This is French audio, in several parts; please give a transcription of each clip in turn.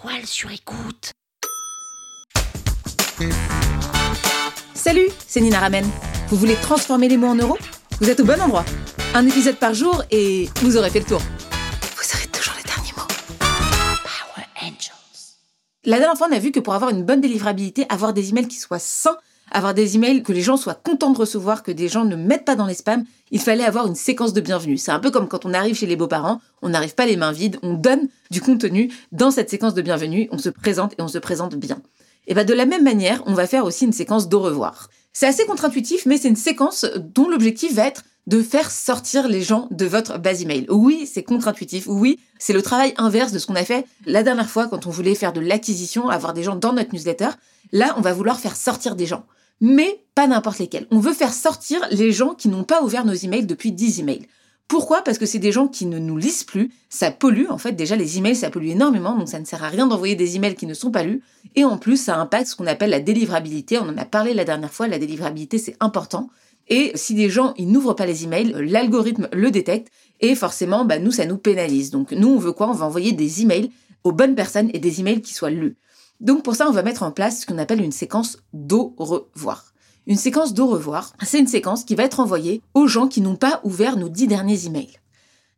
toile sur écoute. Salut, c'est Nina Ramen. Vous voulez transformer les mots en euros? Vous êtes au bon endroit. Un épisode par jour et vous aurez fait le tour. Vous aurez toujours les derniers mots. Power Angels. La dernière fois, on a vu que pour avoir une bonne délivrabilité, avoir des emails qui soient sains, avoir des emails que les gens soient contents de recevoir, que des gens ne mettent pas dans les spams, il fallait avoir une séquence de bienvenue. C'est un peu comme quand on arrive chez les beaux-parents, on n'arrive pas les mains vides, on donne du contenu dans cette séquence de bienvenue, on se présente et on se présente bien. Et bien de la même manière, on va faire aussi une séquence d'au revoir. C'est assez contre-intuitif, mais c'est une séquence dont l'objectif va être de faire sortir les gens de votre base email. Oui, c'est contre-intuitif. Oui, c'est le travail inverse de ce qu'on a fait la dernière fois quand on voulait faire de l'acquisition, avoir des gens dans notre newsletter. Là, on va vouloir faire sortir des gens. Mais pas n'importe lesquels. On veut faire sortir les gens qui n'ont pas ouvert nos emails depuis 10 emails. Pourquoi? Parce que c'est des gens qui ne nous lisent plus, ça pollue, en fait. Déjà les emails ça pollue énormément, donc ça ne sert à rien d'envoyer des emails qui ne sont pas lus, et en plus ça impacte ce qu'on appelle la délivrabilité, on en a parlé la dernière fois, la délivrabilité c'est important, et si des gens ils n'ouvrent pas les emails, l'algorithme le détecte, et forcément bah, nous ça nous pénalise. Donc nous on veut quoi? On va envoyer des emails aux bonnes personnes et des emails qui soient lus. Donc pour ça, on va mettre en place ce qu'on appelle une séquence d'au revoir. Une séquence d'au revoir, c'est une séquence qui va être envoyée aux gens qui n'ont pas ouvert nos dix derniers emails.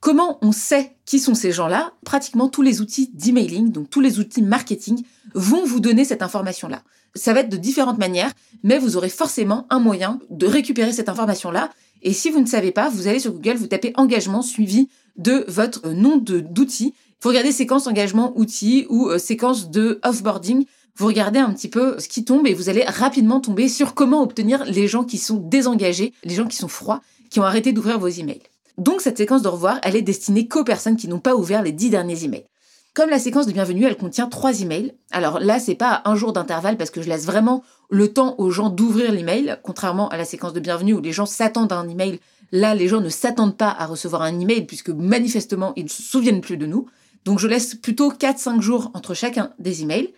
Comment on sait qui sont ces gens-là? Pratiquement tous les outils d'emailing, donc tous les outils marketing, vont vous donner cette information-là. Ça va être de différentes manières, mais vous aurez forcément un moyen de récupérer cette information-là. Et si vous ne savez pas, vous allez sur Google, vous tapez engagement suivi de votre nom d'outil vous regardez séquence engagement outils ou euh, séquence de offboarding. Vous regardez un petit peu ce qui tombe et vous allez rapidement tomber sur comment obtenir les gens qui sont désengagés, les gens qui sont froids, qui ont arrêté d'ouvrir vos emails. Donc cette séquence de revoir, elle est destinée qu'aux personnes qui n'ont pas ouvert les dix derniers emails. Comme la séquence de bienvenue, elle contient trois emails. Alors là, c'est pas un jour d'intervalle parce que je laisse vraiment le temps aux gens d'ouvrir l'email, contrairement à la séquence de bienvenue où les gens s'attendent à un email. Là, les gens ne s'attendent pas à recevoir un email puisque manifestement, ils ne se souviennent plus de nous. Donc je laisse plutôt 4-5 jours entre chacun des emails.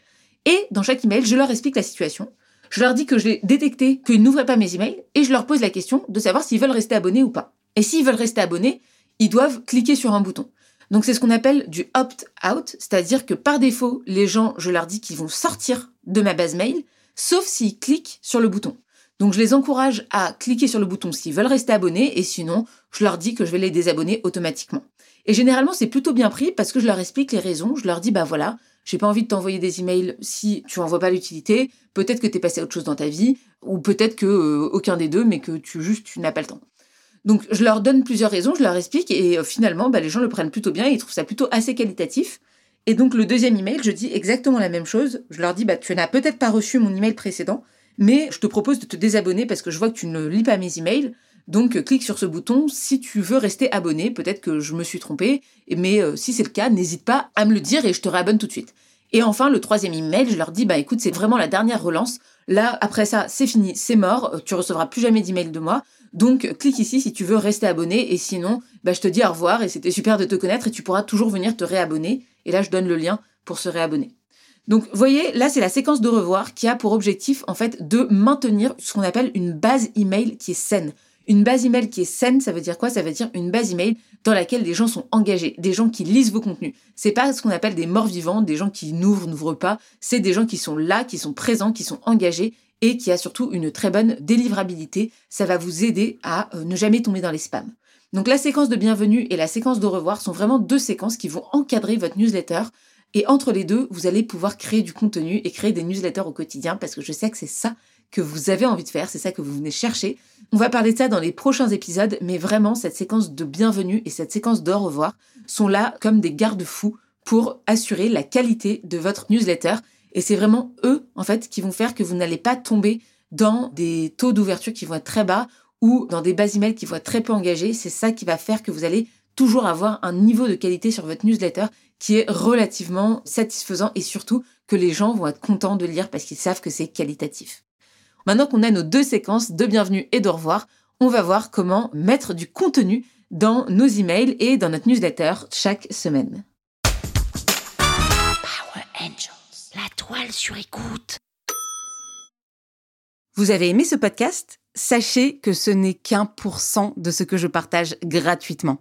Et dans chaque email, je leur explique la situation. Je leur dis que j'ai détecté qu'ils n'ouvraient pas mes emails et je leur pose la question de savoir s'ils veulent rester abonnés ou pas. Et s'ils veulent rester abonnés, ils doivent cliquer sur un bouton. Donc c'est ce qu'on appelle du opt-out, c'est-à-dire que par défaut, les gens, je leur dis qu'ils vont sortir de ma base mail, sauf s'ils cliquent sur le bouton. Donc je les encourage à cliquer sur le bouton s'ils veulent rester abonnés et sinon, je leur dis que je vais les désabonner automatiquement. Et généralement, c'est plutôt bien pris parce que je leur explique les raisons. Je leur dis, bah voilà, j'ai pas envie de t'envoyer des emails si tu en vois pas l'utilité. Peut-être que t'es passé à autre chose dans ta vie, ou peut-être que euh, aucun des deux, mais que tu juste tu n'as pas le temps. Donc je leur donne plusieurs raisons, je leur explique, et euh, finalement, bah, les gens le prennent plutôt bien, ils trouvent ça plutôt assez qualitatif. Et donc le deuxième email, je dis exactement la même chose. Je leur dis, bah tu n'as peut-être pas reçu mon email précédent, mais je te propose de te désabonner parce que je vois que tu ne lis pas mes emails. Donc euh, clique sur ce bouton si tu veux rester abonné. Peut-être que je me suis trompée, mais euh, si c'est le cas, n'hésite pas à me le dire et je te réabonne tout de suite. Et enfin, le troisième email, je leur dis, bah écoute, c'est vraiment la dernière relance. Là, après ça, c'est fini, c'est mort, euh, tu recevras plus jamais d'email de moi. Donc, clique ici si tu veux rester abonné, et sinon, bah, je te dis au revoir, et c'était super de te connaître, et tu pourras toujours venir te réabonner. Et là, je donne le lien pour se réabonner. Donc, vous voyez, là, c'est la séquence de revoir qui a pour objectif, en fait, de maintenir ce qu'on appelle une base email qui est saine. Une base email qui est saine, ça veut dire quoi? Ça veut dire une base email dans laquelle des gens sont engagés, des gens qui lisent vos contenus. C'est pas ce qu'on appelle des morts vivants, des gens qui n'ouvrent, n'ouvrent pas. C'est des gens qui sont là, qui sont présents, qui sont engagés et qui a surtout une très bonne délivrabilité. Ça va vous aider à euh, ne jamais tomber dans les spams. Donc la séquence de bienvenue et la séquence de revoir sont vraiment deux séquences qui vont encadrer votre newsletter. Et entre les deux, vous allez pouvoir créer du contenu et créer des newsletters au quotidien parce que je sais que c'est ça que vous avez envie de faire, c'est ça que vous venez chercher. On va parler de ça dans les prochains épisodes, mais vraiment, cette séquence de bienvenue et cette séquence de revoir sont là comme des garde-fous pour assurer la qualité de votre newsletter. Et c'est vraiment eux, en fait, qui vont faire que vous n'allez pas tomber dans des taux d'ouverture qui vont être très bas ou dans des bases emails qui vont être très peu engagées. C'est ça qui va faire que vous allez toujours avoir un niveau de qualité sur votre newsletter qui est relativement satisfaisant et surtout que les gens vont être contents de lire parce qu'ils savent que c'est qualitatif. Maintenant qu'on a nos deux séquences de bienvenue et de revoir, on va voir comment mettre du contenu dans nos emails et dans notre newsletter chaque semaine. Power Angels. La toile sur écoute. Vous avez aimé ce podcast? Sachez que ce n'est qu'un pour cent de ce que je partage gratuitement.